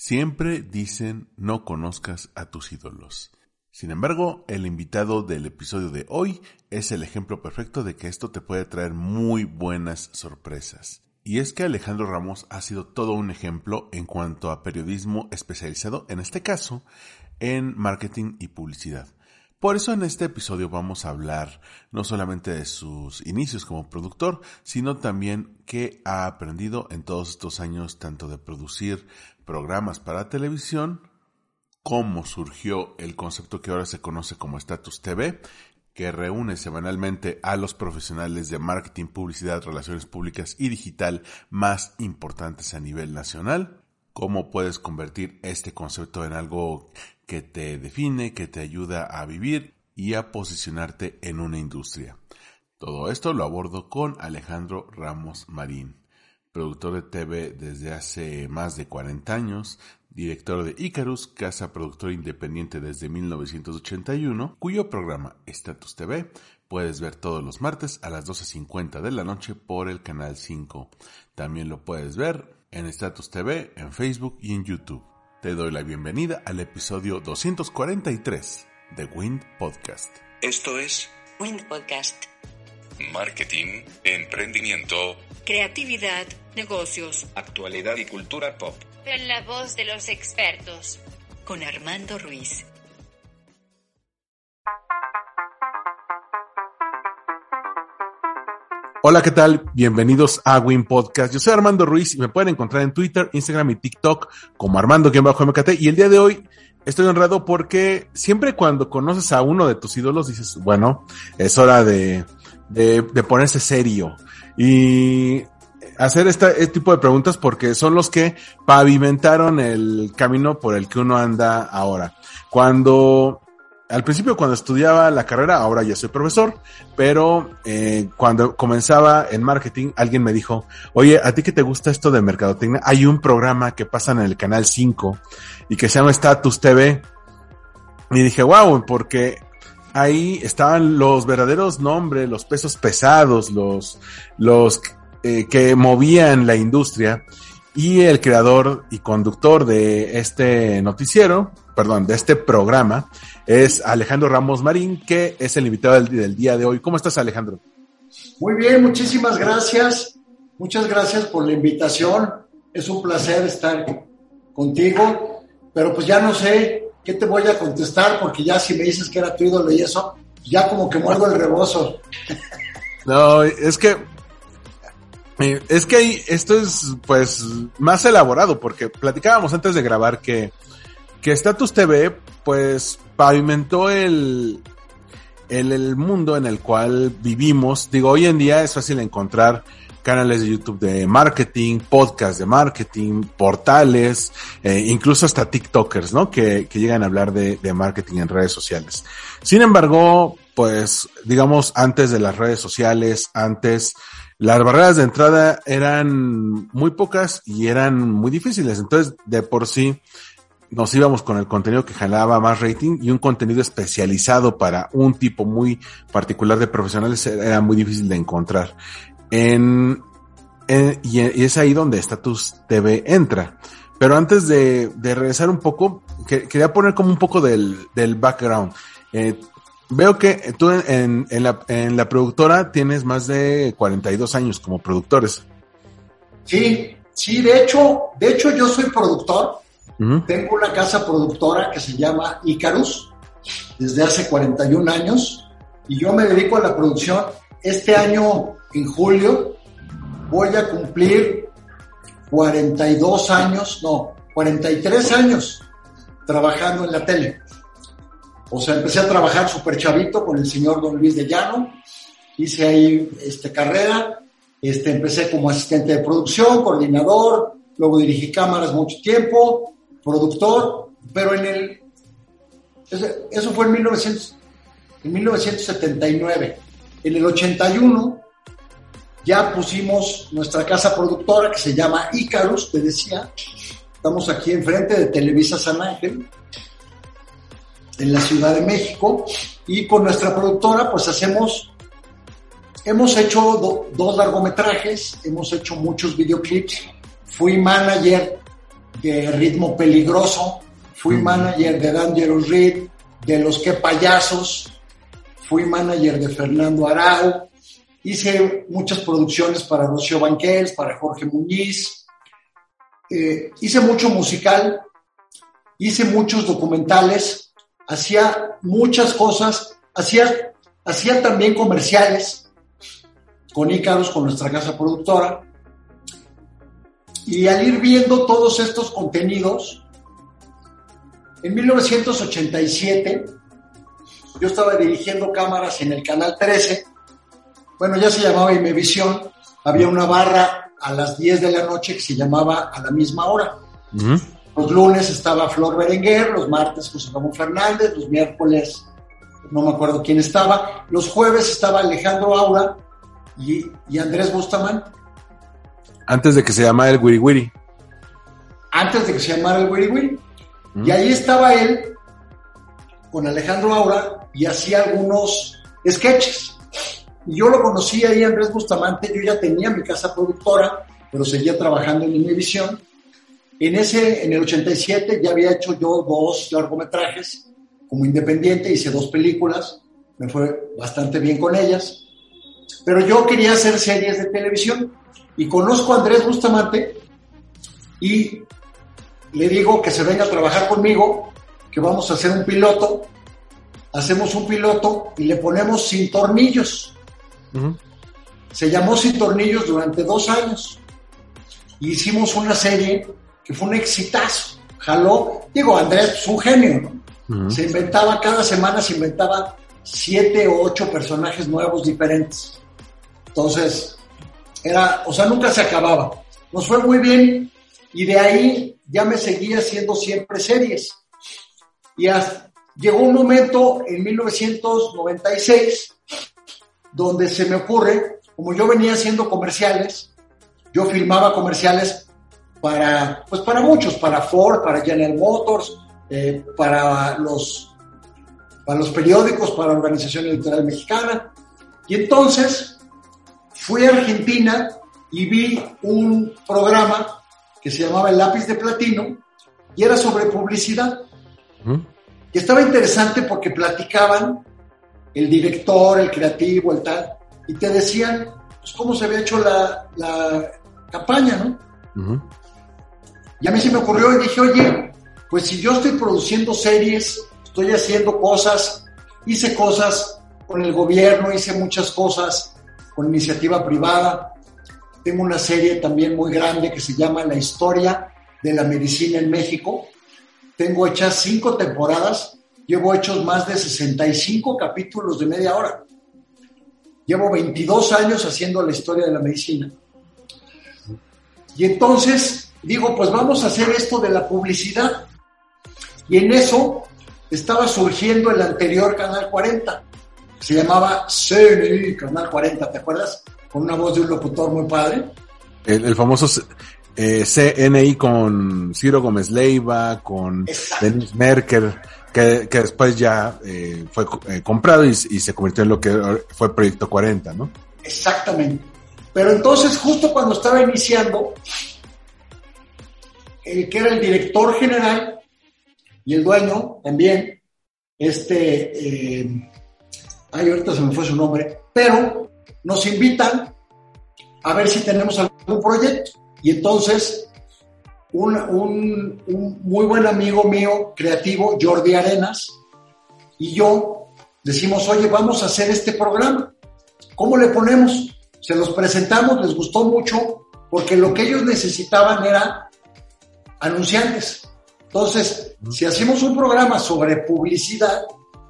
Siempre dicen no conozcas a tus ídolos. Sin embargo, el invitado del episodio de hoy es el ejemplo perfecto de que esto te puede traer muy buenas sorpresas. Y es que Alejandro Ramos ha sido todo un ejemplo en cuanto a periodismo especializado, en este caso, en marketing y publicidad. Por eso en este episodio vamos a hablar no solamente de sus inicios como productor, sino también qué ha aprendido en todos estos años tanto de producir programas para televisión, cómo surgió el concepto que ahora se conoce como Status TV, que reúne semanalmente a los profesionales de marketing, publicidad, relaciones públicas y digital más importantes a nivel nacional. Cómo puedes convertir este concepto en algo que te define, que te ayuda a vivir y a posicionarte en una industria. Todo esto lo abordo con Alejandro Ramos Marín, productor de TV desde hace más de 40 años, director de Icarus, casa productora independiente desde 1981, cuyo programa Status TV puedes ver todos los martes a las 12.50 de la noche por el canal 5. También lo puedes ver en Status TV, en Facebook y en YouTube. Te doy la bienvenida al episodio 243 de Wind Podcast. Esto es Wind Podcast. marketing, emprendimiento, Creatividad, negocios. actualidad y cultura pop. En la voz de los expertos. Con Armando Ruiz. Hola, ¿qué tal? Bienvenidos a Win Podcast. Yo soy Armando Ruiz y me pueden encontrar en Twitter, Instagram y TikTok como Armando-MKT. Y el día de hoy estoy honrado porque siempre cuando conoces a uno de tus ídolos dices, bueno, es hora de, de, de ponerse serio y hacer este, tipo de preguntas porque son los que pavimentaron el camino por el que uno anda ahora. Cuando al principio cuando estudiaba la carrera, ahora ya soy profesor, pero eh, cuando comenzaba en marketing, alguien me dijo, oye, ¿a ti que te gusta esto de mercadotecnia? Hay un programa que pasa en el canal 5 y que se llama Status TV. Y dije, wow, porque ahí estaban los verdaderos nombres, los pesos pesados, los, los eh, que movían la industria. Y el creador y conductor de este noticiero, perdón, de este programa, es Alejandro Ramos Marín, que es el invitado del, del día de hoy. ¿Cómo estás, Alejandro? Muy bien, muchísimas gracias. Muchas gracias por la invitación. Es un placer estar contigo, pero pues ya no sé qué te voy a contestar porque ya si me dices que era tu ídolo y eso, ya como que muerdo el rebozo. No, es que eh, es que esto es pues más elaborado porque platicábamos antes de grabar que que Status TV pues pavimentó el, el el mundo en el cual vivimos. Digo, hoy en día es fácil encontrar canales de YouTube de marketing, podcasts de marketing, portales, eh, incluso hasta TikTokers, ¿no? Que, que llegan a hablar de, de marketing en redes sociales. Sin embargo, pues, digamos, antes de las redes sociales, antes, las barreras de entrada eran muy pocas y eran muy difíciles. Entonces, de por sí, nos íbamos con el contenido que jalaba más rating y un contenido especializado para un tipo muy particular de profesionales era muy difícil de encontrar. En, en- y, es ahí donde Status TV entra. Pero antes de, de regresar un poco, que- quería poner como un poco del, del background. Eh, veo que tú en, en, la, en la productora tienes más de 42 años como productores. Sí, sí, de hecho, de hecho yo soy productor. Tengo una casa productora que se llama Icarus desde hace 41 años y yo me dedico a la producción. Este año, en julio, voy a cumplir 42 años, no, 43 años trabajando en la tele. O sea, empecé a trabajar súper chavito con el señor Don Luis de Llano, hice ahí este, carrera, este, empecé como asistente de producción, coordinador, luego dirigí cámaras mucho tiempo, productor, pero en el... Eso fue en, 1900, en 1979. En el 81 ya pusimos nuestra casa productora que se llama Icarus, te decía. Estamos aquí enfrente de Televisa San Ángel, en la Ciudad de México, y con nuestra productora pues hacemos, hemos hecho dos largometrajes, hemos hecho muchos videoclips, fui manager de Ritmo Peligroso, fui manager de Dangerous Reed, de Los Que Payasos, fui manager de Fernando Arau, hice muchas producciones para Rocío Banquels, para Jorge Muñiz, eh, hice mucho musical, hice muchos documentales, hacía muchas cosas, hacía, hacía también comerciales con Icarus, con nuestra casa productora. Y al ir viendo todos estos contenidos, en 1987 yo estaba dirigiendo cámaras en el Canal 13, bueno, ya se llamaba Imevisión, había una barra a las 10 de la noche que se llamaba a la misma hora. Los lunes estaba Flor Berenguer, los martes José Ramón Fernández, los miércoles no me acuerdo quién estaba, los jueves estaba Alejandro Aura y, y Andrés Bustaman. Antes de que se llamara el Wiri Wiri. Antes de que se llamara el Wiri Wiri. Y ahí estaba él con Alejandro Aura y hacía algunos sketches. Y yo lo conocí ahí, Andrés Bustamante, yo ya tenía mi casa productora, pero seguía trabajando en Univisión. En ese, en el 87 ya había hecho yo dos largometrajes como independiente, hice dos películas, me fue bastante bien con ellas, pero yo quería hacer series de televisión y conozco a Andrés Bustamante y le digo que se venga a trabajar conmigo, que vamos a hacer un piloto, hacemos un piloto y le ponemos sin tornillos. Se llamó Sin Tornillos durante dos años. Y hicimos una serie que fue un exitazo. Jaló, digo, Andrés es un genio, ¿no? Se inventaba, cada semana se inventaba siete o ocho personajes nuevos diferentes. Entonces, era, o sea, nunca se acababa. Nos fue muy bien y de ahí ya me seguía haciendo siempre series. Y hasta, llegó un momento en 1996 donde se me ocurre, como yo venía haciendo comerciales, yo filmaba comerciales para, pues para muchos, para Ford, para General Motors, eh, para, los, para los periódicos, para la Organización Electoral Mexicana. Y entonces fui a Argentina y vi un programa que se llamaba El lápiz de platino y era sobre publicidad. Y estaba interesante porque platicaban el director, el creativo, el tal, y te decían pues, cómo se había hecho la, la campaña, ¿no? Y a mí se me ocurrió y dije, oye, pues si yo estoy produciendo series, estoy haciendo cosas, hice cosas con el gobierno, hice muchas cosas con iniciativa privada, tengo una serie también muy grande que se llama La historia de la medicina en México, tengo hechas cinco temporadas Llevo hechos más de 65 capítulos de media hora. Llevo 22 años haciendo la historia de la medicina. Y entonces digo, pues vamos a hacer esto de la publicidad. Y en eso estaba surgiendo el anterior Canal 40. Se llamaba CNI Canal 40, ¿te acuerdas? Con una voz de un locutor muy padre. El, famoso eh, CNI con Ciro Gómez Leiva, con Denis Merker que, después ya eh, fue eh, comprado y, se convirtió en lo que fue Proyecto 40, ¿no? Exactamente. Pero entonces, justo cuando estaba iniciando, el que era el director general y el dueño también, este, eh, ay, ahorita se me fue su nombre, pero nos invitan a ver si tenemos algún proyecto. Y entonces un, muy buen amigo mío, creativo, Jordi Arenas, y yo decimos, oye, vamos a hacer este programa. ¿Cómo le ponemos? Se los presentamos, les gustó mucho, porque lo que ellos necesitaban era anunciantes. Entonces, si hacemos un programa sobre publicidad,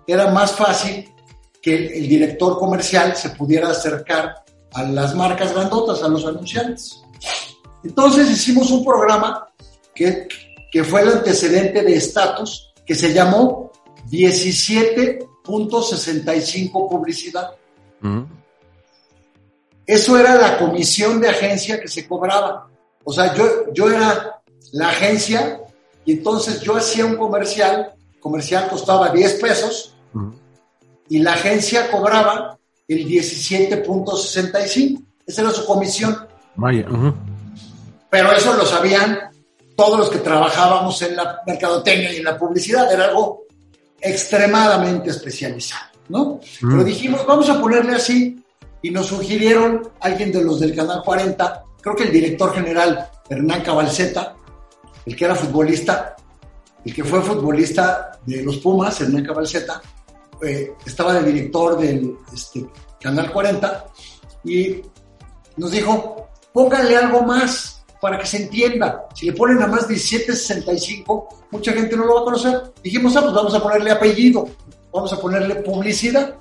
era más fácil que el director comercial se pudiera acercar a las marcas grandotas, a los anunciantes. Entonces hicimos un programa que, que fue el antecedente de estatus, que se llamó 17.65 publicidad. Eso era la comisión de agencia que se cobraba. O sea, yo, yo era la agencia y entonces yo hacía un comercial, comercial costaba 10 pesos y la agencia cobraba el 17.65. Esa era su comisión. Vaya. Pero eso lo sabían todos los que trabajábamos en la mercadotecnia y en la publicidad. Era algo extremadamente especializado, ¿no? Pero dijimos, vamos a ponerle así. Y nos sugirieron alguien de los del Canal 40, creo que el director general Hernán Cabalceta, el que era futbolista, el que fue futbolista de los Pumas, Hernán Cabalceta, eh, estaba de director del este, Canal 40 y nos dijo, pónganle algo más para que se entienda. Si le ponen a más 1765, mucha gente no lo va a conocer. Dijimos, ah, pues vamos a ponerle apellido, vamos a ponerle publicidad.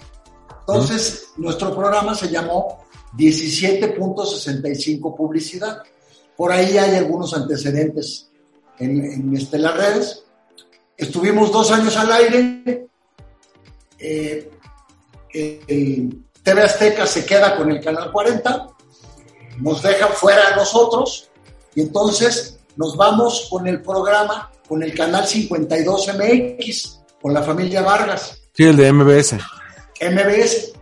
Entonces, nuestro programa se llamó 17.65 publicidad. Por ahí hay algunos antecedentes en, en este, las redes. Estuvimos dos años al aire. Eh, el TV Azteca se queda con el Canal 40, nos deja fuera a nosotros y entonces nos vamos con el programa, con el Canal 52 MX, con la familia Vargas. Sí, el de MBS. MBS.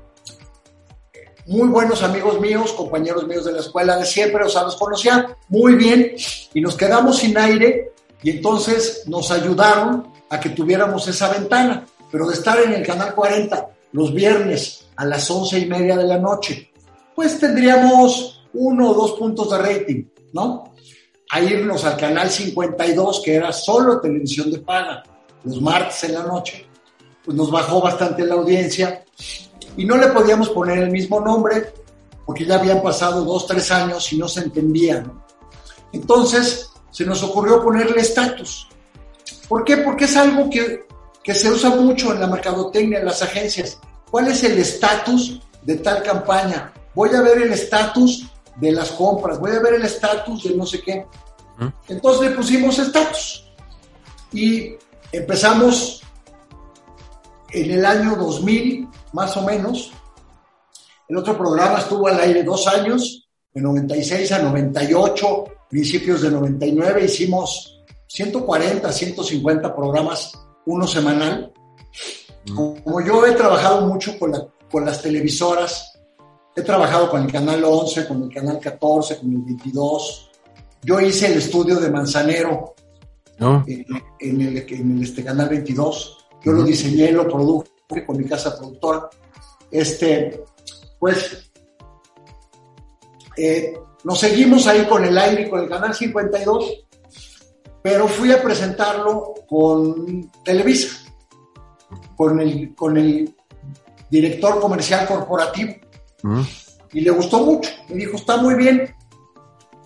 Muy buenos amigos míos, compañeros míos de la escuela de siempre, o sea, los conocía muy bien y nos quedamos sin aire y entonces nos ayudaron a que tuviéramos esa ventana, pero de estar en el canal 40 los viernes a las once y media de la noche, pues tendríamos uno o dos puntos de rating, ¿no? A irnos al canal 52, que era solo televisión de paga, los martes en la noche, pues nos bajó bastante la audiencia y no le podíamos poner el mismo nombre porque ya habían pasado dos, tres años y no se entendía. ¿no? Entonces se nos ocurrió ponerle estatus. ¿Por qué? Porque es algo que, que se usa mucho en la mercadotecnia, en las agencias. ¿Cuál es el estatus de tal campaña? Voy a ver el estatus de las compras, voy a ver el estatus de no sé qué. Entonces le pusimos estatus. Y empezamos en el año 2000, más o menos. El otro programa estuvo al aire dos años, de 96 a 98, principios de 99, hicimos 140, 150 programas, uno semanal. Como yo he trabajado mucho con, la, con las televisoras, he trabajado con el canal 11, con el canal 14, con el 22. Yo hice el estudio de Manzanero ¿No? en, en el, en el este, canal 22. Yo lo diseñé, lo produje con mi casa productora. Este, pues, eh, nos seguimos ahí con el aire y con el canal 52, pero fui a presentarlo con Televisa, con el, con el director comercial corporativo, Y le gustó mucho. Me dijo, está muy bien,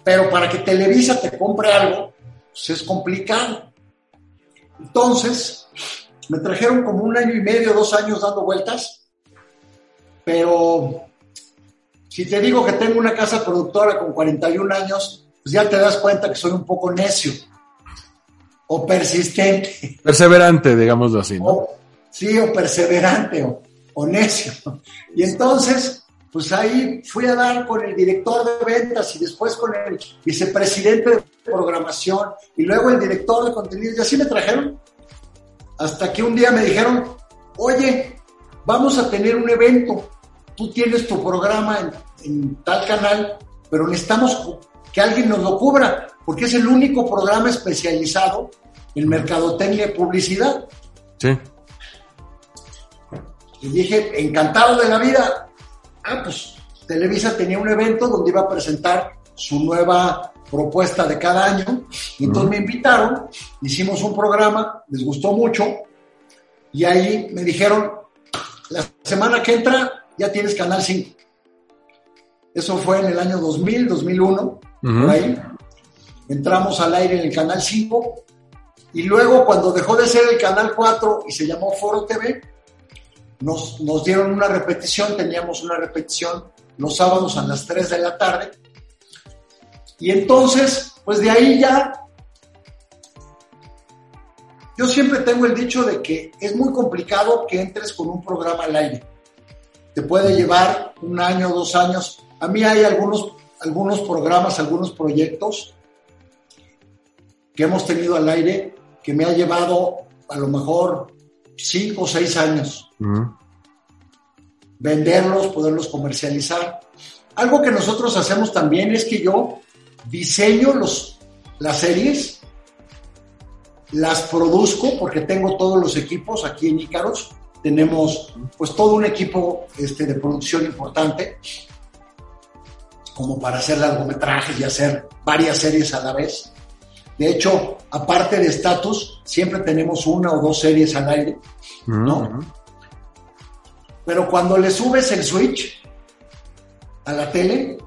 pero para que Televisa te compre algo, pues es complicado. Entonces, me trajeron como un año y medio, dos años dando vueltas, pero si te digo que tengo una casa productora con 41 años, pues ya te das cuenta que soy un poco necio o persistente, Perseverante, digámoslo así, ¿no? o, sí, o perseverante o, o necio. Y entonces, pues ahí fui a dar con el director de ventas y después con el vicepresidente de programación y luego el director de contenido y así me trajeron hasta que un día me dijeron, oye, vamos a tener un evento, tú tienes tu programa en, en tal canal, pero necesitamos que alguien nos lo cubra, porque es el único programa especializado en mercadotecnia y publicidad. Sí. Y dije, encantado de la vida. Ah, pues Televisa tenía un evento donde iba a presentar su nueva propuesta de cada año. Y entonces me invitaron, hicimos un programa, les gustó mucho. Y ahí me dijeron, la semana que entra ya tienes Canal 5. Eso fue en el año 2000, 2001, por ahí. Entramos al aire en el Canal 5. Y luego, cuando dejó de ser el Canal 4 y se llamó Foro TV, nos, nos dieron una repetición, teníamos una repetición los sábados a las 3 de la tarde. Y entonces, pues de ahí ya yo siempre tengo el dicho de que es muy complicado que entres con un programa al aire. Te puede llevar un año, dos años. A mí hay algunos, algunos programas, algunos proyectos que hemos tenido al aire que me ha llevado a lo mejor cinco o seis años. Venderlos, poderlos comercializar. Algo que nosotros hacemos también es que yo diseño los, las series, las produzco porque tengo todos los equipos aquí en Ícaros. Tenemos pues todo un equipo este, de producción importante como para hacer largometrajes y hacer varias series a la vez. De hecho, aparte de Status, siempre tenemos una o dos series al aire, ¿no? Pero cuando le subes el switch a la tele,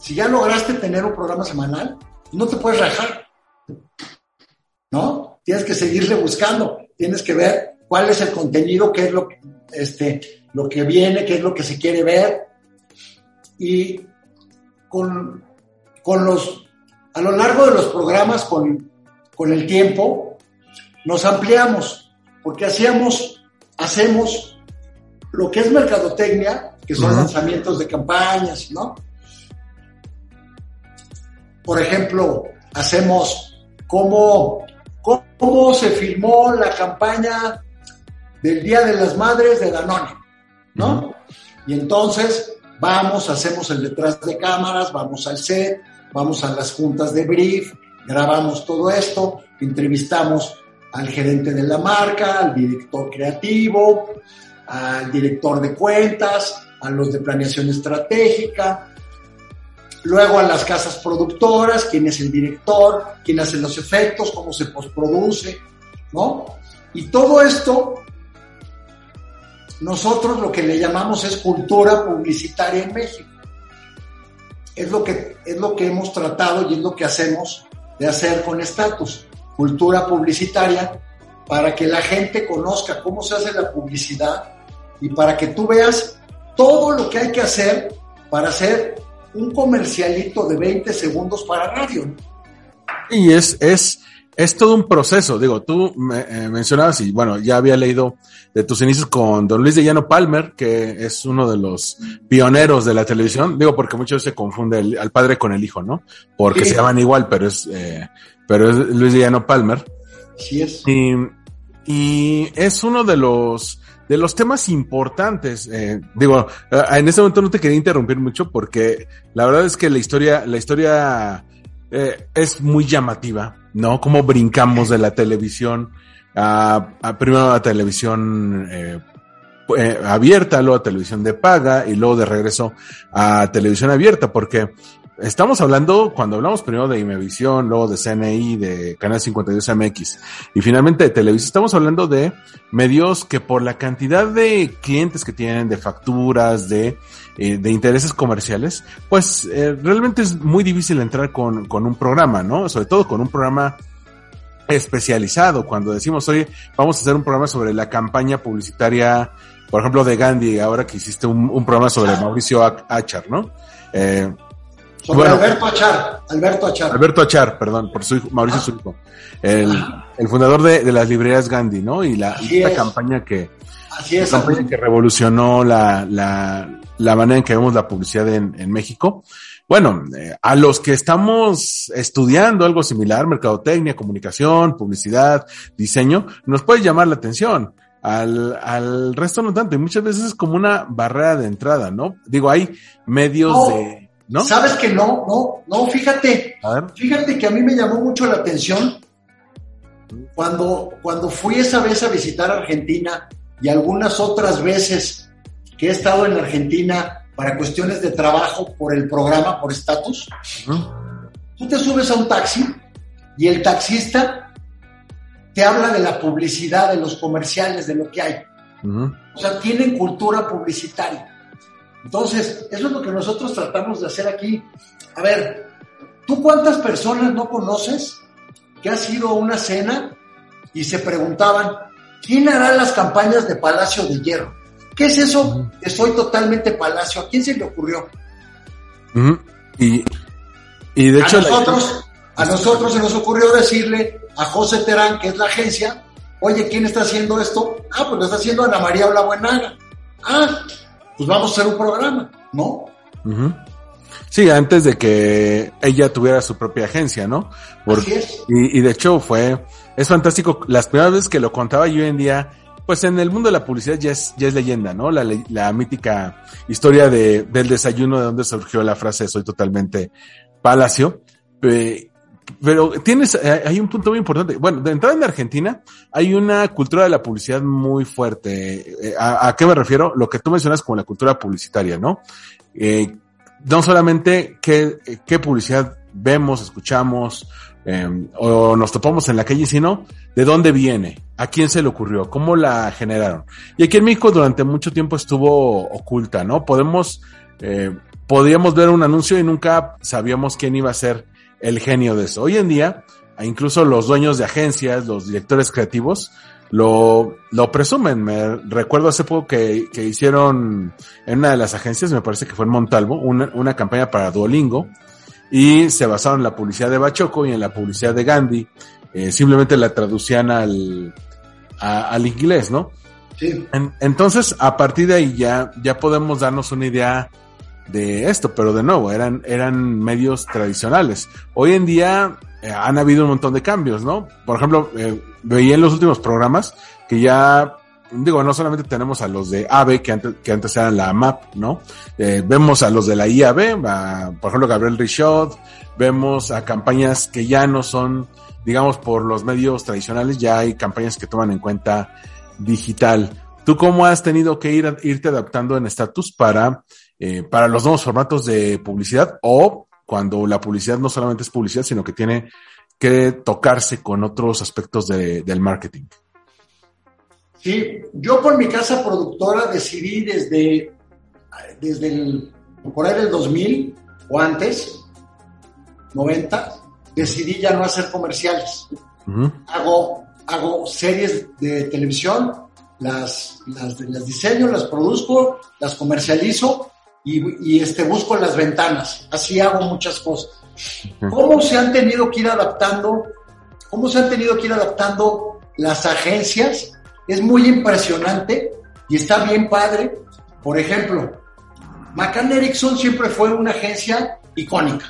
si ya lograste tener un programa semanal, no te puedes rajar, ¿no? Tienes que seguirle buscando, tienes que ver cuál es el contenido, qué es lo que, este, lo que viene, qué es lo que se quiere ver. Y con, con los a lo largo de los programas con, el tiempo, nos ampliamos, porque hacíamos, hacemos lo que es mercadotecnia, que son lanzamientos de campañas, ¿no? Por ejemplo, hacemos cómo, cómo se filmó la campaña del Día de las Madres de Danone, ¿no? Y entonces vamos, hacemos el detrás de cámaras, vamos al set, vamos a las juntas de brief, grabamos todo esto, entrevistamos al gerente de la marca, al director creativo, al director de cuentas, a los de planeación estratégica, luego a las casas productoras, quién es el director, quién hace los efectos, cómo se postproduce, ¿no? Y todo esto, nosotros lo que le llamamos es cultura publicitaria en México es lo que, es lo que hemos tratado y es lo que hacemos de hacer con Status, cultura publicitaria, para que la gente conozca cómo se hace la publicidad y para que tú veas todo lo que hay que hacer para hacer un comercialito de 20 segundos para radio. Y es, es, es todo un proceso. Digo, tú me, eh, mencionabas y bueno, ya había leído de tus inicios con don Luis de Llano Palmer, que es uno de los pioneros de la televisión. Digo, porque muchos se confunde al padre con el hijo, ¿no? Porque se llaman igual, pero es, eh, pero es Luis de Llano Palmer. Sí es. Y, y es uno de los, de los temas importantes. Eh, digo, en este momento no te quería interrumpir mucho porque la verdad es que la historia, la historia eh, es muy llamativa, ¿no? Cómo brincamos de la televisión a, primero a televisión eh, eh, abierta, luego a televisión de paga y luego de regreso a televisión abierta, porque estamos hablando, cuando hablamos primero de Imevisión, luego de CNI, de Canal 52 MX y finalmente de Televisa, estamos hablando de medios que por la cantidad de clientes que tienen, de facturas, de, eh, de intereses comerciales, pues eh, realmente es muy difícil entrar con, con un programa, ¿no? Sobre todo con un programa especializado. Cuando decimos, oye, vamos a hacer un programa sobre la campaña publicitaria, por ejemplo, de Gandhi, ahora que hiciste un, un programa sobre Mauricio Achar, ¿no? Eh, sobre bueno, Alberto Achar, Alberto Achar. Alberto Achar, perdón, por su hijo, Mauricio ah. su hijo. El, el fundador de, de, las librerías Gandhi, ¿no? Y la, y esta campaña que, Así es, campaña que revolucionó la, la, la manera en que vemos la publicidad en, en México. Bueno, eh, a los que estamos estudiando algo similar, mercadotecnia, comunicación, publicidad, diseño, nos puede llamar la atención. Al, al resto no tanto, y muchas veces es como una barrera de entrada, ¿no? Digo, hay medios de, ¿no? Sabes que no, no, no, fíjate, fíjate que a mí me llamó mucho la atención cuando, cuando fui esa vez a visitar Argentina y algunas otras veces que he estado en Argentina para cuestiones de trabajo por el programa, por estatus, tú te subes a un taxi y el taxista te habla de la publicidad, de los comerciales, de lo que hay. O sea, tienen cultura publicitaria. Entonces, eso es lo que nosotros tratamos de hacer aquí. A ver, ¿tú cuántas personas no conoces que ha sido una cena y se preguntaban, ¿quién hará las campañas de Palacio de Hierro? ¿Qué es eso? Que soy totalmente palacio. ¿A quién se le ocurrió? y, y de hecho... A nosotros, A nosotros se nos ocurrió decirle a José Terán, que es la agencia, oye, ¿quién está haciendo esto? Ah, pues lo está haciendo Ana María Buenaga. Ah, pues vamos a hacer un programa, ¿no? Sí, antes de que ella tuviera su propia agencia, ¿no? Así es. Y, y, de hecho fue, es fantástico. Las primeras veces que lo contaba yo hoy en día, pues en el mundo de la publicidad ya es, ya es leyenda, ¿no? La, la mítica historia de, del desayuno de donde surgió la frase soy totalmente palacio. Eh, pero tienes, eh, hay un punto muy importante. Bueno, de entrada en Argentina hay una cultura de la publicidad muy fuerte. Eh, ¿A, a qué me refiero? Lo que tú mencionas como la cultura publicitaria, ¿no? Eh, no solamente qué, qué publicidad vemos, escuchamos eh, o nos topamos en la calle, sino de dónde viene, a quién se le ocurrió, cómo la generaron. Y aquí en México durante mucho tiempo estuvo oculta, ¿no? Podemos, eh, podíamos ver un anuncio y nunca sabíamos quién iba a ser el genio de eso. Hoy en día, incluso los dueños de agencias, los directores creativos, lo, lo presumen. Me recuerdo hace poco que, que hicieron en una de las agencias, me parece que fue en Montalvo, una, una campaña para Duolingo y se basaron en la publicidad de Bachoco y en la publicidad de Gandhi. Eh, simplemente la traducían al, a, al inglés, ¿no? Sí. En, entonces, a partir de ahí ya, ya podemos darnos una idea de esto, pero de nuevo, eran, eran medios tradicionales. Hoy en día eh, han habido un montón de cambios, ¿no? Por ejemplo, eh, veía en los últimos programas que ya, digo, no solamente tenemos a los de AVE, que antes, que antes eran la MAP, ¿no? Eh, vemos a los de la IAB, a, por ejemplo, Gabriel Richaud, vemos a campañas que ya no son, digamos, por los medios tradicionales, ya hay campañas que toman en cuenta digital. ¿Tú cómo has tenido que ir, irte adaptando en estatus para, eh, para los nuevos formatos de publicidad o cuando la publicidad no solamente es publicidad, sino que tiene que tocarse con otros aspectos de, del marketing? Sí, yo por mi casa productora decidí desde, desde el, por ahí del 2000 o antes, 90, decidí ya no hacer comerciales. Uh -huh. Hago, hago series de televisión, las, las, las diseño, las produzco, las comercializo y, y, este, busco las ventanas. Así hago muchas cosas. ¿Cómo se han tenido que ir adaptando? ¿Cómo se han tenido que ir adaptando las agencias? Es muy impresionante y está bien padre. Por ejemplo, McCann Erickson siempre fue una agencia icónica.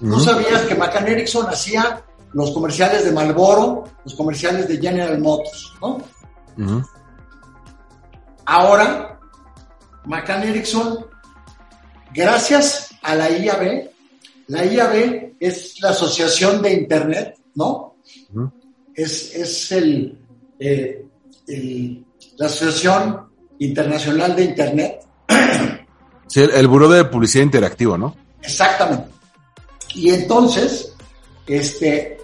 ¿Tú sabías que McCann Erickson hacía los comerciales de Marlboro, los comerciales de General Motors, ¿no? Uh -huh. Ahora, McCann Erickson, gracias a la IAB, la IAB es la Asociación de Internet, ¿no? Uh -huh. Es, es el, eh, el, la Asociación Internacional de Internet. Sí, el, el Buró de Publicidad Interactivo, ¿no? Exactamente. Y entonces, este,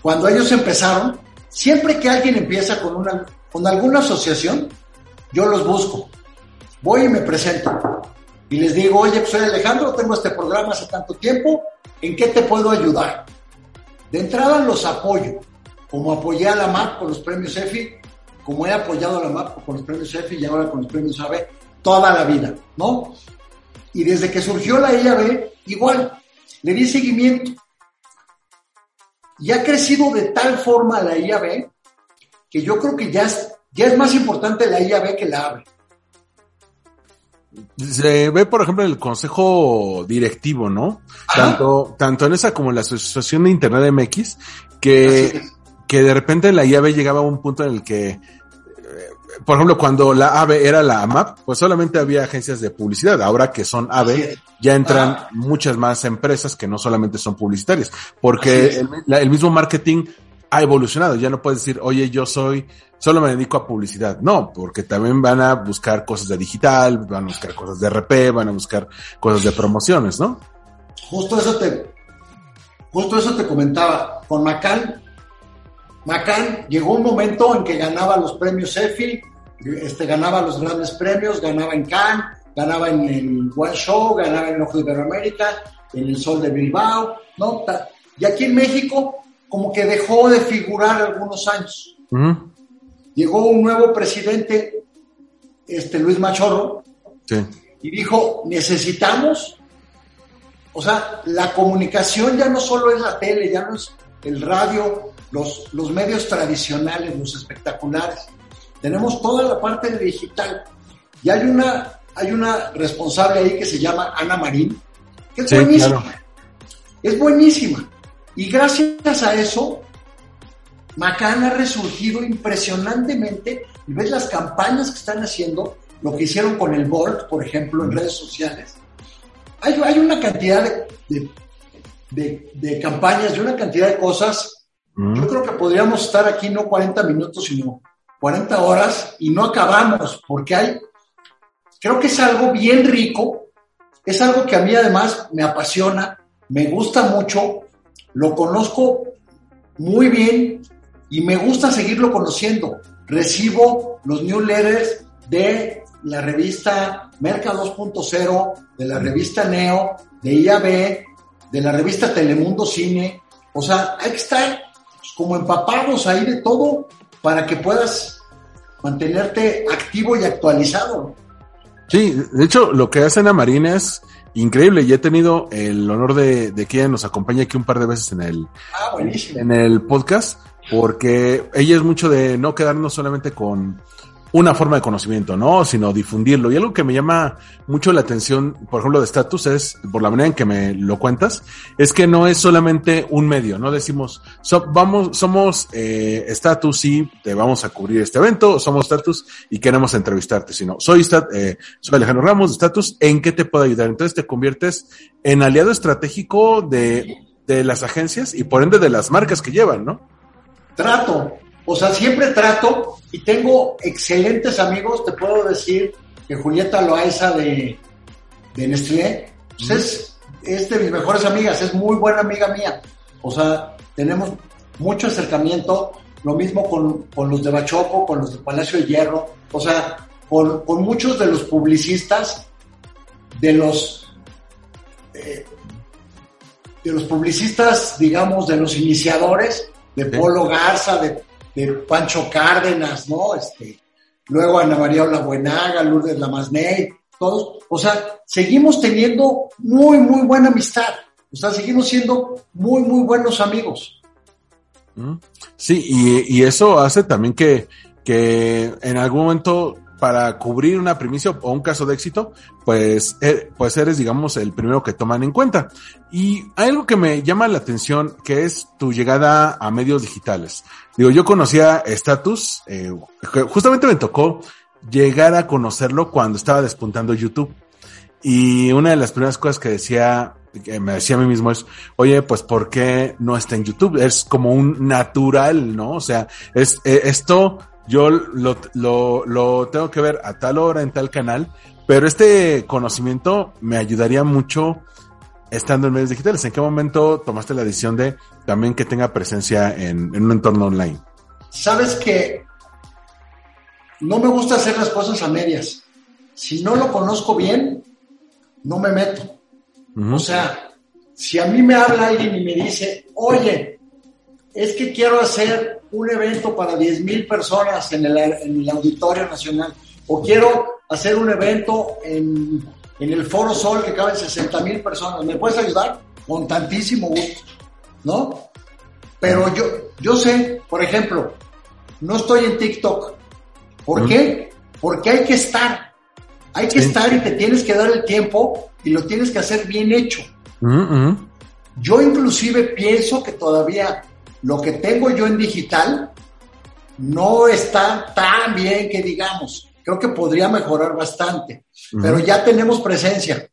cuando ellos empezaron, siempre que alguien empieza con, una, con alguna asociación, yo los busco. Voy y me presento. Y les digo, oye, pues soy Alejandro, tengo este programa hace tanto tiempo, ¿en qué te puedo ayudar? De entrada los apoyo, como apoyé a la MAP con los premios EFI, como he apoyado a la MAP con los premios EFI y ahora con los premios AB, toda la vida, ¿no? Y desde que surgió la IAB, igual, le di seguimiento. Y ha crecido de tal forma la IAB que yo creo que ya es, ya es más importante la IAB que la AVE. Se ve, por ejemplo, en el consejo directivo, ¿no? Tanto, tanto en esa como en la Asociación de Internet MX, que, que de repente la IAB llegaba a un punto en el que, eh, por ejemplo, cuando la AVE era la AMAP, pues solamente había agencias de publicidad. Ahora que son AVE, ya entran ah. muchas más empresas que no solamente son publicitarias, porque el, la, el mismo marketing ha evolucionado. Ya no puedes decir, oye, yo soy, solo me dedico a publicidad. No, porque también van a buscar cosas de digital, van a buscar cosas de RP, van a buscar cosas de promociones, ¿no? Justo eso te, justo eso te comentaba. Con Macan, Macan llegó un momento en que ganaba los premios EFI, este, ganaba los grandes premios, ganaba en Cannes, ganaba en el One Show, ganaba en el Ojo de Iberoamérica, en el Sol de Bilbao, ¿no? Y aquí en México como que dejó de figurar algunos años. Uh -huh. Llegó un nuevo presidente, este Luis Machorro, sí. y dijo, necesitamos o sea, la comunicación ya no solo es la tele, ya no es el radio, los, los medios tradicionales, los espectaculares. Tenemos toda la parte de digital. Y hay una, hay una responsable ahí que se llama Ana Marín, que es buenísima. Es buenísima. Y gracias a eso, Macan ha resurgido impresionantemente. Y ves las campañas que están haciendo, lo que hicieron con el Bolt, por ejemplo, en redes sociales. Hay, hay una cantidad de, de, de, campañas y una cantidad de cosas. Yo creo que podríamos estar aquí no 40 minutos, sino 40 horas y no acabamos, porque hay, creo que es algo bien rico, es algo que a mí además me apasiona, me gusta mucho, lo conozco muy bien y me gusta seguirlo conociendo. Recibo los newsletters de la revista Merca 2.0, de la revista Neo, de IAB, de la revista Telemundo Cine. O sea, hay que estar como empapados ahí de todo para que puedas mantenerte activo y actualizado. Sí, de hecho, lo que hace Ana Marina es increíble y he tenido el honor de, de que ella nos acompañe aquí un par de veces en el, ah, en el podcast, porque ella es mucho de no quedarnos solamente con una forma de conocimiento, ¿no? Sino difundirlo. Y algo que me llama mucho la atención, por ejemplo, de Status es, por la manera en que me lo cuentas, es que no es solamente un medio, no decimos, vamos, somos eh, Status y te vamos a cubrir este evento, somos Status y queremos entrevistarte, sino soy, stat, eh, soy Alejandro Ramos de Status, ¿en qué te puedo ayudar? Entonces te conviertes en aliado estratégico de, de las agencias y por ende de las marcas que llevan, ¿no? Trato, o sea, siempre trato y tengo excelentes amigos. Te puedo decir que Julieta Loaiza de, de Nestlé pues es, es, de mis mejores amigas, es muy buena amiga mía. O sea, tenemos mucho acercamiento. Lo mismo con, con los de Bachoco, con los de Palacio de Hierro. O sea, con, con muchos de los publicistas, de los, eh, de los publicistas, digamos, de los iniciadores, de Polo Garza, de de Pancho Cárdenas, ¿no? Este, luego Ana María Buenaga, Lourdes Lamasney, todos. O sea, seguimos teniendo muy, muy buena amistad. O sea, seguimos siendo muy, muy buenos amigos. Sí, y, y eso hace también que, que en algún momento para cubrir una primicia o un caso de éxito, pues, eh, pues eres, digamos, el primero que toman en cuenta. Y hay algo que me llama la atención, que es tu llegada a medios digitales. Digo, yo conocía Status, eh, justamente me tocó llegar a conocerlo cuando estaba despuntando YouTube. Y una de las primeras cosas que decía, que me decía a mí mismo es, oye, pues ¿por qué no está en YouTube? Es como un natural, ¿no? O sea, es, eh, esto yo lo, lo, lo tengo que ver a tal hora en tal canal, pero este conocimiento me ayudaría mucho estando en medios digitales. ¿En qué momento tomaste la decisión de también que tenga presencia en, en un entorno online? Sabes que no me gusta hacer las cosas a medias. Si no lo conozco bien, no me meto. O sea, si a mí me habla alguien y me dice, oye, es que quiero hacer un evento para 10 mil personas en el, en el, Auditorio Nacional, o quiero hacer un evento en, en el Foro Sol que caben 60 mil personas, ¿me puedes ayudar? Con tantísimo gusto, ¿no? Pero yo, yo sé, por ejemplo, no estoy en TikTok. ¿Por qué? Porque hay que estar. Hay que estar y te tienes que dar el tiempo y lo tienes que hacer bien hecho. Yo inclusive pienso que todavía lo que tengo yo en digital no está tan bien que digamos. Creo que podría mejorar bastante, pero ya tenemos presencia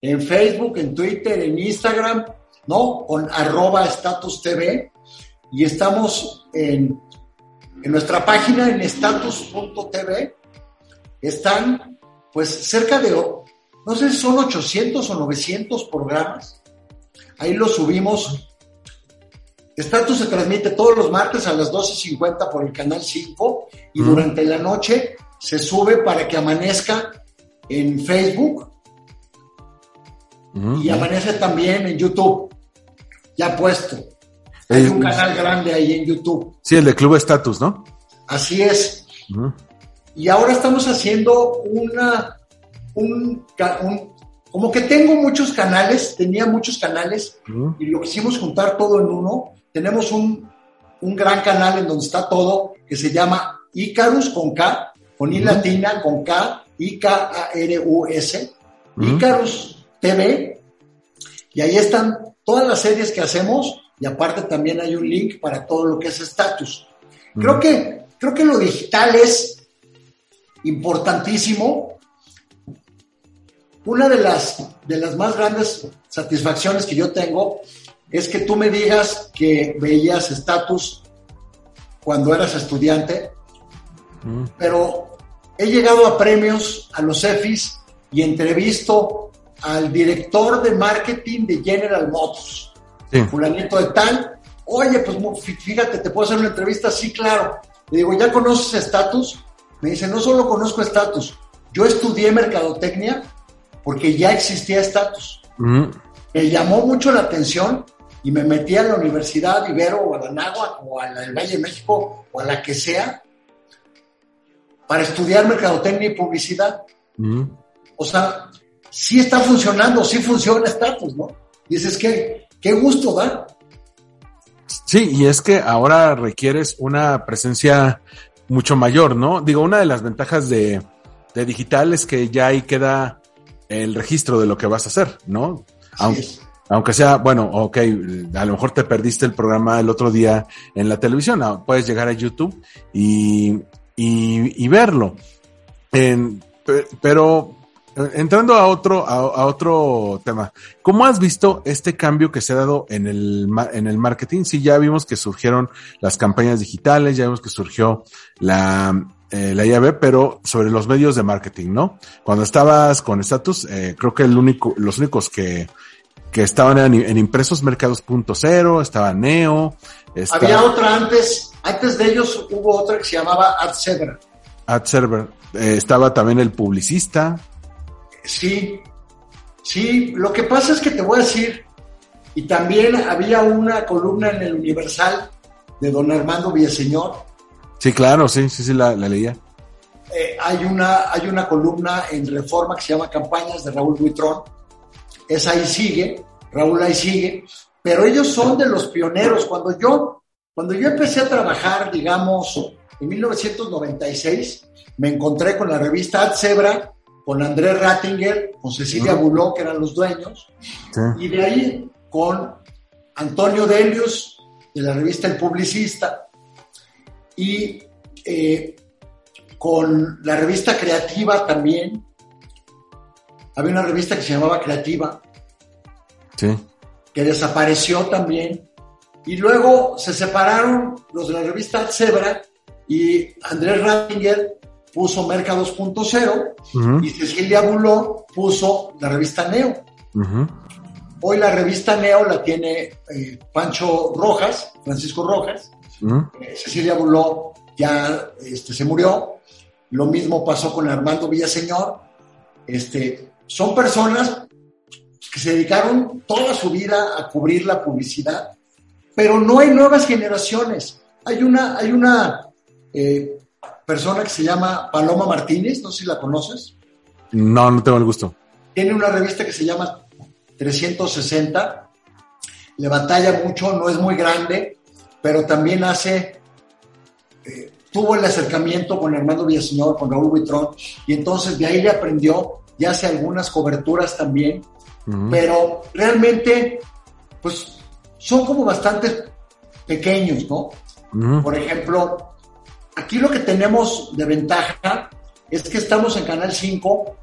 en Facebook, en Twitter, en Instagram, ¿no? Con arroba status TV y estamos en, en nuestra página en status.tv. Están pues cerca de, no sé si son 800 o 900 programas. Ahí los subimos Status se transmite todos los martes a las 12.50 por el canal 5 y durante la noche se sube para que amanezca en Facebook y amanece también en YouTube. Ya puesto. Hay un canal grande ahí en YouTube. Sí, el de Club Status, ¿no? Así es. Y ahora estamos haciendo una, un, un como que tengo muchos canales, tenía muchos canales y lo quisimos juntar todo en uno. Tenemos un, un gran canal en donde está todo que se llama Icarus con K, con I latina, con K, I-K-A-R-U-S. Icarus TV. Y ahí están todas las series que hacemos y aparte también hay un link para todo lo que es status. Creo que, creo que lo digital es importantísimo. Una de las, de las más grandes satisfacciones que yo tengo es que tú me digas que veías status cuando eras estudiante, Ujú. pero he llegado a premios, a los EFIs y entrevisto al director de marketing de General Motors Sí. fulanito de tal, oye, pues fíjate, te puedo hacer una entrevista, sí, claro. Le digo, ¿ya conoces estatus? Me dice, no solo conozco estatus, yo estudié mercadotecnia porque ya existía estatus. Ujú. Me llamó mucho la atención y me metí a la Universidad Ibero o a la Náhuac o a la del Valle de México o a la que sea para estudiar mercadotecnia y publicidad. Ujú. O sea, sí está funcionando, sí funciona estatus, ¿no? Y dices, qué, qué gusto da. Sí, y es que ahora requieres una presencia mucho mayor, ¿no? Digo, una de las ventajas de, de digital es que ya ahí queda el registro de lo que vas a hacer, ¿no? Aunque, es. Aunque sea, bueno, ok, a lo mejor te perdiste el programa el otro día en la televisión, ah, puedes llegar a YouTube y, y, y verlo. En- pe- pero eh, entrando a otro, a, otro tema, ¿cómo has visto este cambio que se ha dado en el, en el marketing? Sí, ya vimos que surgieron las campañas digitales, ya vimos que surgió la, eh, la IAB, pero sobre los medios de marketing, ¿no? Cuando estabas con Status, eh, creo que el único, los únicos que, que estaban en, en impresos mercados.0, estaba Neo, estaba Había otra antes, antes de ellos hubo otra que se llamaba AdSebra. AdServer, eh, estaba también el publicista, Sí, sí, lo que pasa es que te voy a decir, y también había una columna en el Universal de don Armando Villaseñor, sí, claro, sí, sí, sí, la, la leía. Eh, hay, una, hay una columna en Reforma que se llama Campañas de Raúl Buitrón, esa ahí sigue, Raúl ahí sigue, pero ellos son de los pioneros. Cuando yo, cuando yo empecé a trabajar, digamos, en 1996, me encontré con la revista AdSebra, con Andrés Rattinger, con Cecilia. Buló, que eran los dueños, Sí. y de ahí con Antonio Delius, de la revista El Publicista, y eh, con la revista Creativa también. Había una revista que se llamaba Creativa, Sí. que desapareció también. Y luego se separaron los de la revista Zebra y Andrés Rattinger puso Merca 2.0 Ujú, y Cecilia Buló puso la revista Neo. Hoy la revista Neo la tiene eh, Pancho Rojas, Francisco Rojas. Eh, Cecilia Buló ya este, se murió. Lo mismo pasó con Armando Villaseñor. Este, son personas que se dedicaron toda su vida a cubrir la publicidad, pero no hay nuevas generaciones. Hay una, hay una eh, persona que se llama Paloma Martínez, no sé si la conoces. No, no tengo el gusto. Tiene una revista que se llama 360. Le batalla mucho, no es muy grande, pero también hace. eh, tuvo el acercamiento con Armando Villaseñor, con Raúl Buitrón, y entonces de ahí le aprendió y hace algunas coberturas también. Pero realmente, pues son como bastante pequeños, ¿no? Por ejemplo, aquí lo que tenemos de ventaja es que estamos en Canal 5,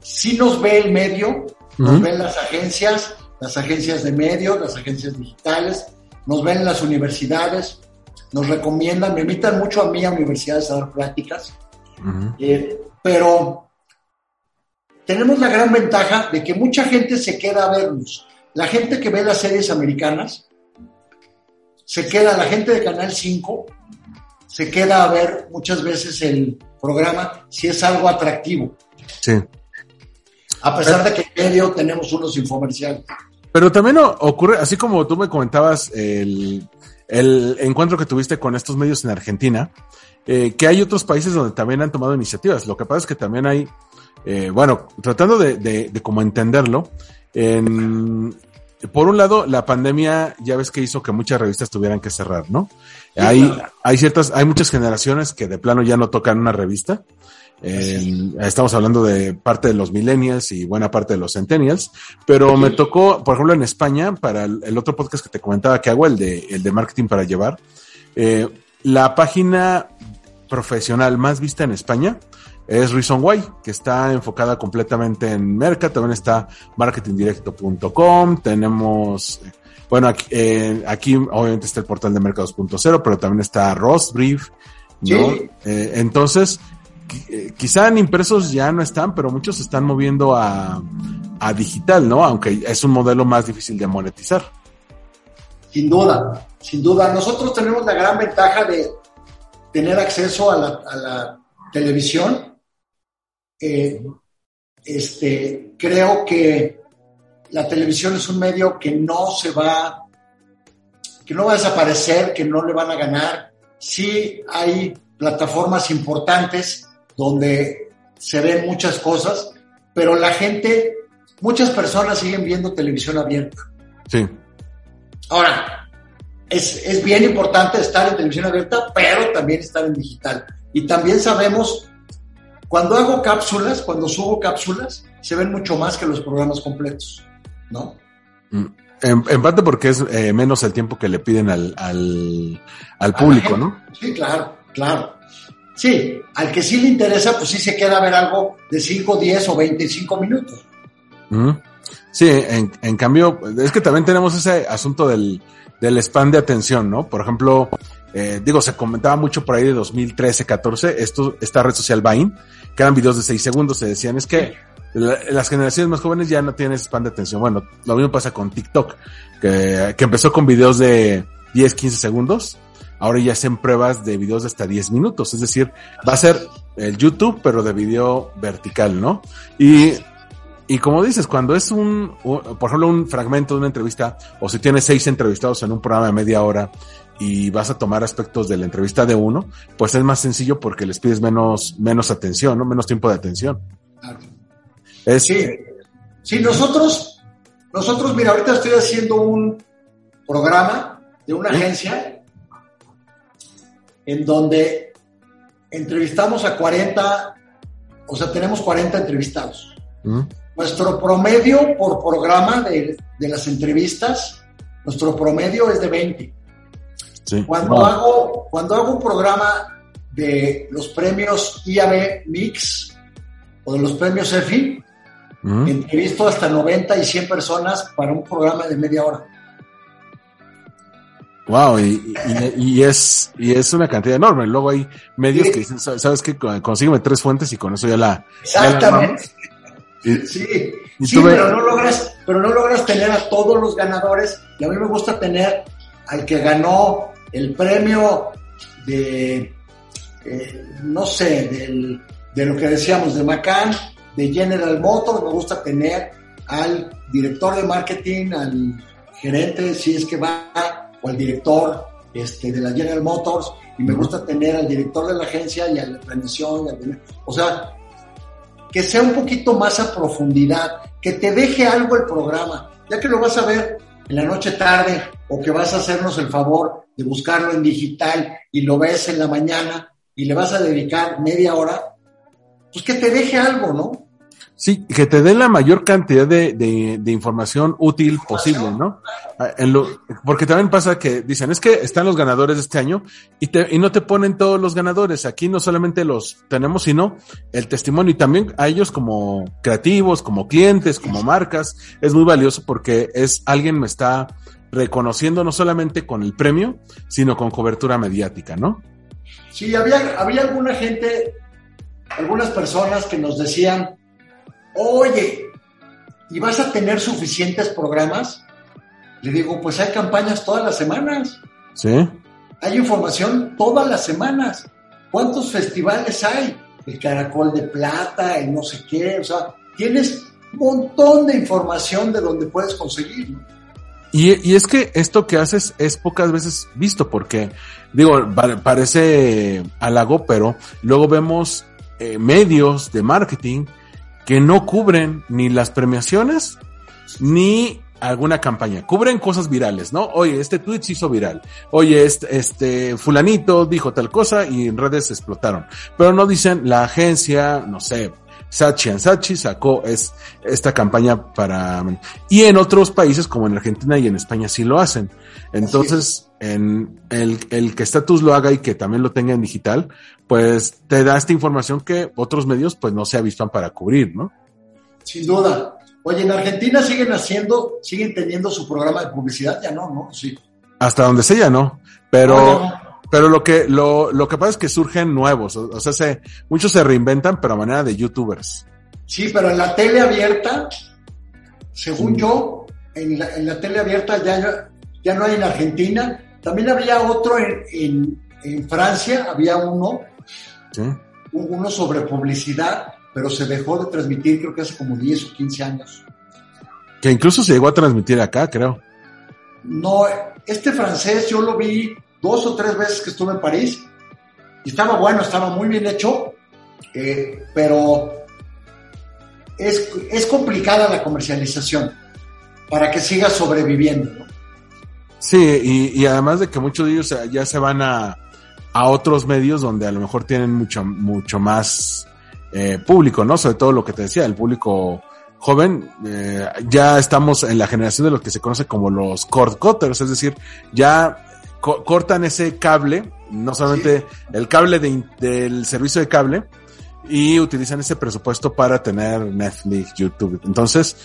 sí nos ve el medio, nos ven las agencias, las agencias de medios, las agencias digitales, nos ven las universidades, nos recomiendan, me invitan mucho a mí a universidades a dar pláticas, Ujú. eh, pero tenemos la gran ventaja de que mucha gente se queda a vernos. La gente que ve las series americanas, se queda, la gente de Canal 5, se queda a ver muchas veces el programa si es algo atractivo, Sí. a pesar de que en medio tenemos unos infomerciales. Pero también ocurre, así como tú me comentabas el, el encuentro que tuviste con estos medios en Argentina, eh, que hay otros países donde también han tomado iniciativas. Lo que pasa es que también hay eh, bueno, tratando de, de, de como entenderlo, en, por un lado, la pandemia ya ves que hizo que muchas revistas tuvieran que cerrar, ¿no? hay, hay ciertas, hay muchas generaciones que de plano ya no tocan una revista. Eh, estamos hablando de parte de los millennials y buena parte de los centennials, pero me tocó, por ejemplo, en España, para el, el, otro podcast que te comentaba que hago, el de, el de marketing para llevar, eh, la página profesional más vista en España es Reason Why, que está enfocada completamente en Merca, también está marketingdirecto.com, tenemos, bueno, aquí, eh, aquí, obviamente está el portal de mercados.0, pero también está Rostbrief, ¿no? Sí. Eh, entonces, quizá en impresos ya no están, pero muchos se están moviendo a, a digital, ¿no? Aunque es un modelo más difícil de monetizar. Sin duda, sin duda. Nosotros tenemos la gran ventaja de tener acceso a la, a la televisión. Eh, este, creo que la televisión es un medio que no se va, que no va a desaparecer, que no le van a ganar. Sí hay plataformas importantes donde se ven muchas cosas, pero la gente, muchas personas siguen viendo televisión abierta. Sí. Ahora, es, es, bien importante estar en televisión abierta, pero también estar en digital. Y también sabemos, cuando hago cápsulas, cuando subo cápsulas, se ven mucho más que los programas completos, ¿no? En, en parte porque es eh, menos el tiempo que le piden al, al, al público, ¿no? Sí, claro, claro. Sí, al que sí le interesa, pues sí se queda a ver algo de 5, 10 o 25 minutos. Mm. Sí, en, en, cambio, es que también tenemos ese asunto del, del span de atención, ¿no? Por ejemplo, eh, digo, se comentaba mucho por ahí de 2013, 14, esto, esta red social Vine, que eran videos de 6 segundos, se decían, es que la, las generaciones más jóvenes ya no tienen span de atención. Bueno, lo mismo pasa con TikTok, que, que empezó con videos de 10, 15 segundos, ahora ya hacen pruebas de videos de hasta 10 minutos, es decir, va a ser el YouTube, pero de video vertical, ¿no? Y y como dices, cuando es un, por ejemplo, un fragmento de una entrevista, o si tienes seis entrevistados en un programa de media hora y vas a tomar aspectos de la entrevista de uno, pues es más sencillo porque les pides menos, menos atención, ¿no? Menos tiempo de atención. Claro. Es, sí. Sí, nosotros, nosotros, mira, ahorita estoy haciendo un programa de una ¿Sí? agencia en donde entrevistamos a 40, o sea, tenemos 40 entrevistados. ¿Mm? Nuestro promedio por programa de, de, las entrevistas, nuestro promedio es de 20. Sí. Cuando, wow. hago, cuando hago un programa de los premios IAB Mix o de los premios EFI, entrevisto hasta 90 y 100 personas para un programa de media hora. Wow, y, y, y, es, y es una cantidad enorme. Luego hay medios sí. que dicen, ¿sabes qué? Consígueme tres fuentes y con eso ya la. Exactamente. Y, sí, sí pero, no logras, pero no logras tener a todos los ganadores. Y a mí me gusta tener al que ganó el premio de, eh, no sé, del, de lo que decíamos, de Macan, de General Motors. Me gusta tener al director de marketing, al gerente, si es que va, o al director este, de la General Motors. Y me gusta tener al director de la agencia y a la planeación. O sea, que sea un poquito más a profundidad, que te deje algo el programa, ya que lo vas a ver en la noche tarde o que vas a hacernos el favor de buscarlo en digital y lo ves en la mañana y le vas a dedicar media hora, pues que te deje algo, ¿no? Sí, que te dé la mayor cantidad de, de, de información útil posible, ¿no? En lo, porque también pasa que dicen, es que están los ganadores de este año y, te, y no te ponen todos los ganadores. Aquí no solamente los tenemos, sino el testimonio y también a ellos como creativos, como clientes, como marcas. Es muy valioso porque es alguien me está reconociendo no solamente con el premio, sino con cobertura mediática, ¿no? Sí, había, había alguna gente, algunas personas que nos decían, oye, ¿y vas a tener suficientes programas? Le digo, pues hay campañas todas las semanas. Sí. Hay información todas las semanas. ¿Cuántos festivales hay? El Caracol de Plata, el no sé qué, o sea, tienes un montón de información de donde puedes conseguir. ¿no? Y, y, es que esto que haces es pocas veces visto porque, digo, parece halago, pero luego vemos eh, medios de marketing que no cubren ni las premiaciones ni alguna campaña. Cubren cosas virales, ¿no? Oye, este tweet se hizo viral. Oye, este, este fulanito dijo tal cosa y en redes explotaron. Pero no dicen la agencia, no sé, Sachi Sachi sacó es, esta campaña para... Y en otros países como en Argentina y en España sí lo hacen. Entonces, en el, el que Status lo haga y que también lo tenga en digital, pues te da esta información que otros medios pues no se avispan para cubrir, ¿no? Sin duda. Oye, en Argentina siguen haciendo, siguen teniendo su programa de publicidad, ya no, ¿no? Sí. Hasta donde sea ya no, pero, pero lo que, lo, lo que pasa es que surgen nuevos, o, sea, se, muchos se reinventan, pero a manera de youtubers. Sí, pero en la tele abierta, según yo, en la, en la tele abierta ya, ya no hay en Argentina, también había otro en, en, en Francia, había uno, ¿Sí? uno sobre publicidad, pero se dejó de transmitir creo que hace como 10 o 15 años. Que incluso se llegó a transmitir acá, creo. No, este francés yo lo vi dos o tres veces que estuve en París y estaba bueno, estaba muy bien hecho, eh, pero es, es, complicada la comercialización para que siga sobreviviendo. Sí, y, y, además de que muchos de ellos ya se van a, a otros medios donde a lo mejor tienen mucho, mucho más eh, público, ¿no? Sobre todo lo que te decía, el público joven, eh, ya estamos en la generación de lo que se conoce como los cord cutters, es decir, ya co cortan ese cable, no solamente sí. el cable de, del servicio de cable, y utilizan ese presupuesto para tener Netflix, YouTube. Entonces,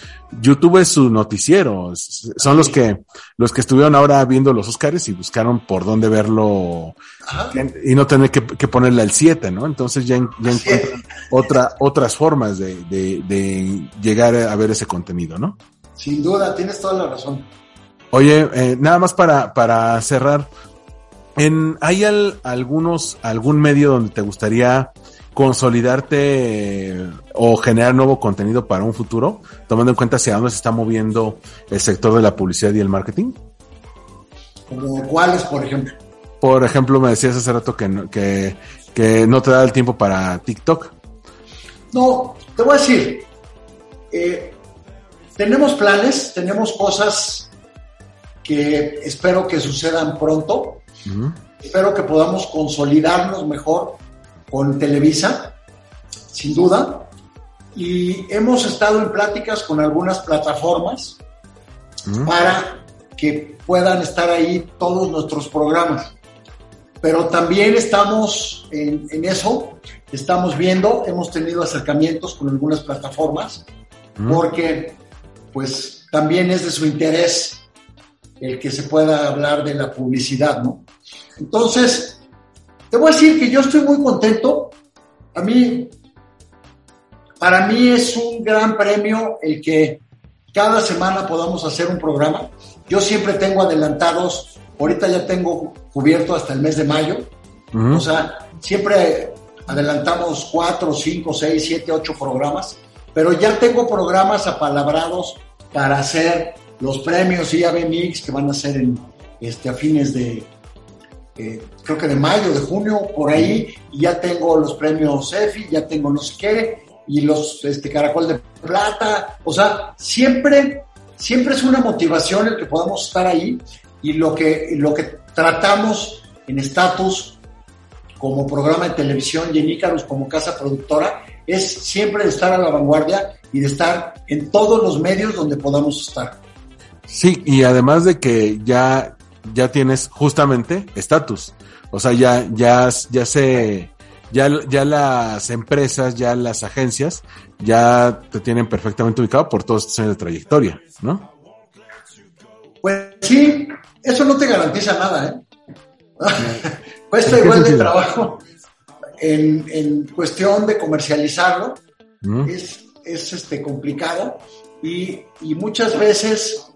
YouTube es su noticiero. Son los que, los que estuvieron ahora viendo los Oscars y buscaron por dónde verlo Ajá. y no tener que, que ponerle el 7, ¿no? Entonces ya, ya encuentran otra, otras formas de, de, de, llegar a ver ese contenido, ¿no? Sin duda, tienes toda la razón. Oye, eh, nada más para, para cerrar. En, ¿Hay al, algunos, algún medio donde te gustaría consolidarte eh, o generar nuevo contenido para un futuro, tomando en cuenta hacia dónde se está moviendo el sector de la publicidad y el marketing? ¿Como cuáles, por ejemplo? Por ejemplo, me decías hace rato que no, que, que no te da el tiempo para TikTok. No, te voy a decir, eh, tenemos planes, tenemos cosas que espero que sucedan pronto, uh -huh. espero que podamos consolidarnos mejor con Televisa, sin duda, y hemos estado en pláticas con algunas plataformas ¿Mm? para que puedan estar ahí todos nuestros programas. Pero también estamos en, en eso, estamos viendo, hemos tenido acercamientos con algunas plataformas, ¿Mm? porque pues también es de su interés el que se pueda hablar de la publicidad, ¿no? Entonces, te voy a decir que yo estoy muy contento. A mí, para mí es un gran premio el que cada semana podamos hacer un programa. Yo siempre tengo adelantados, ahorita ya tengo cubierto hasta el mes de mayo. Uh -huh. O sea, siempre adelantamos cuatro, cinco, seis, siete, ocho programas, pero ya tengo programas apalabrados para hacer los premios IAB Mix que van a ser en, este, a fines de, eh, creo que de mayo, de junio, por ahí, y ya tengo los premios EFI, ya tengo no sé qué, y los este, Caracol de Plata, o sea, siempre, siempre es una motivación el que podamos estar ahí, y lo que, lo que tratamos en Status como programa de televisión y en Icarus como casa productora es siempre de estar a la vanguardia y de estar en todos los medios donde podamos estar. Sí, y además de que ya ya tienes justamente estatus. O sea, ya, ya, ya se, ya, ya las empresas, ya las agencias, ya te tienen perfectamente ubicado por todos estos años de trayectoria, ¿no? Pues sí, eso no te garantiza nada, ¿eh? Cuesta igual de trabajo en, en, cuestión de comercializarlo. ¿Mm? Es, es este, complicado y, y muchas veces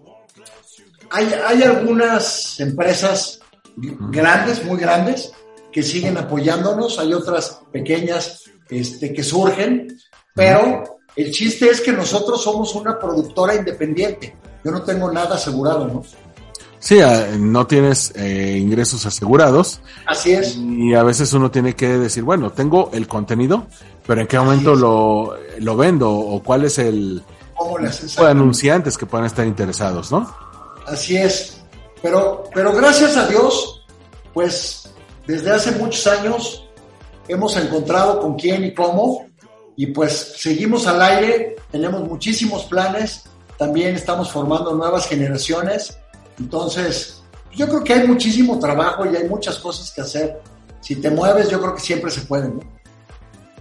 hay, hay algunas empresas grandes, muy grandes, que siguen apoyándonos, hay otras pequeñas este, que surgen, pero el chiste es que nosotros somos una productora independiente. Yo no tengo nada asegurado, ¿no? Sí, no tienes eh, ingresos asegurados. Así es. Y a veces uno tiene que decir, bueno, tengo el contenido, pero ¿en qué momento lo, lo vendo? ¿O cuál es el ¿Cómo le de anunciantes que puedan estar interesados, no? Así es. Pero, pero gracias a Dios, pues desde hace muchos años hemos encontrado con quién y cómo. Y pues seguimos al aire, tenemos muchísimos planes, también estamos formando nuevas generaciones entonces, yo creo que hay muchísimo trabajo y hay muchas cosas que hacer. Si te mueves, yo creo que siempre se puede, ¿no?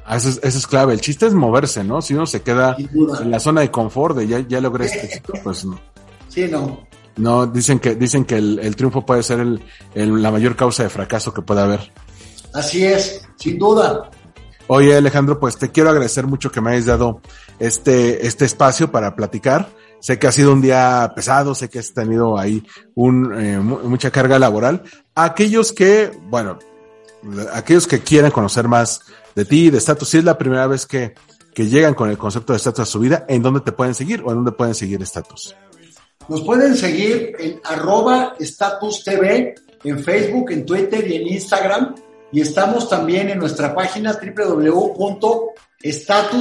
Ah, eso, es, clave. El chiste es moverse, ¿no? Si uno se queda en la zona de confort de ya, ya logré este pues no. Sí, no. No, dicen que, dicen que el, triunfo puede ser el, la mayor causa de fracaso que pueda haber. Así es, sin duda. Oye, Alejandro, pues te quiero agradecer mucho que me hayas dado este, este espacio para platicar. Sé que ha sido un día pesado, sé que has tenido ahí un, eh, mucha carga laboral. Aquellos que, bueno, aquellos que quieran conocer más de ti, de Status, si es la primera vez que, que llegan con el concepto de Status a su vida, ¿en dónde te pueden seguir o en dónde pueden seguir Status? Nos pueden seguir en arroba Status TV, en Facebook, en Twitter y en Instagram. Y estamos también en nuestra página www.status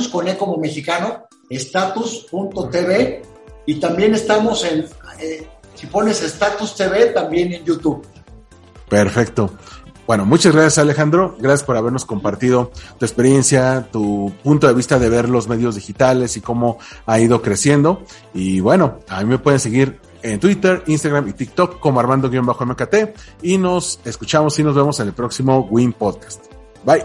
con e como mexicano, status.tv y también estamos en, eh, si pones Status TV, también en YouTube. Perfecto. Bueno, muchas gracias Alejandro, gracias por habernos compartido tu experiencia, tu punto de vista de ver los medios digitales y cómo ha ido creciendo. Y bueno, a mí me pueden seguir en Twitter, Instagram y TikTok como Armando-MKT y nos escuchamos y nos vemos en el próximo Win Podcast. Bye.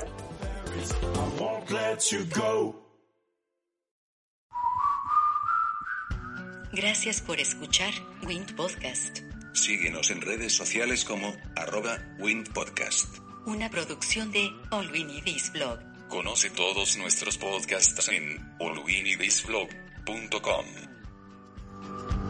Gracias por escuchar Wind Podcast. Síguenos en redes sociales como arroba windpodcast. Una producción de Olvinidis Blog. Conoce todos nuestros podcasts en olvinidisblog.com.